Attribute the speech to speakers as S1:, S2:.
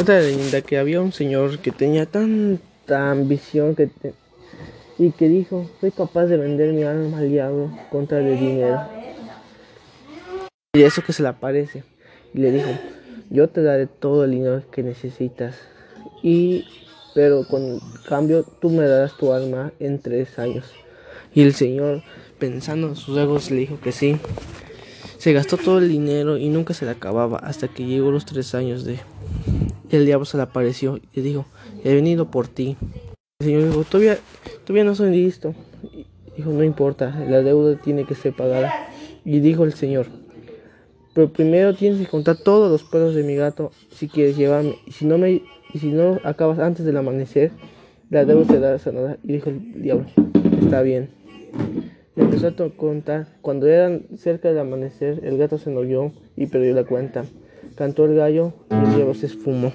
S1: Otra leyenda que había un señor que tenía tanta ambición que y que dijo, soy capaz de vender mi alma al diablo contra el dinero. Y eso que se le aparece. Y le dijo, yo te daré todo el dinero que necesitas. Y pero con cambio tú me darás tu alma en tres años. Y el Señor, pensando en sus egos, le dijo que sí. Se gastó todo el dinero y nunca se le acababa hasta que llegó los tres años de... el diablo se le apareció y dijo, he venido por ti. El Señor dijo, todavía, todavía no soy listo. dijo, no importa, la deuda tiene que ser pagada. Y dijo el Señor, pero primero tienes que contar todos los pelos de mi gato si quieres llevarme. Y si no me y si no acabas antes del amanecer, la deuda será sanada. Y dijo el diablo, está bien. Le empezó a contar. Cuando eran cerca del amanecer, el gato se enojó y perdió la cuenta. Cantó el gallo el diablo se esfumó.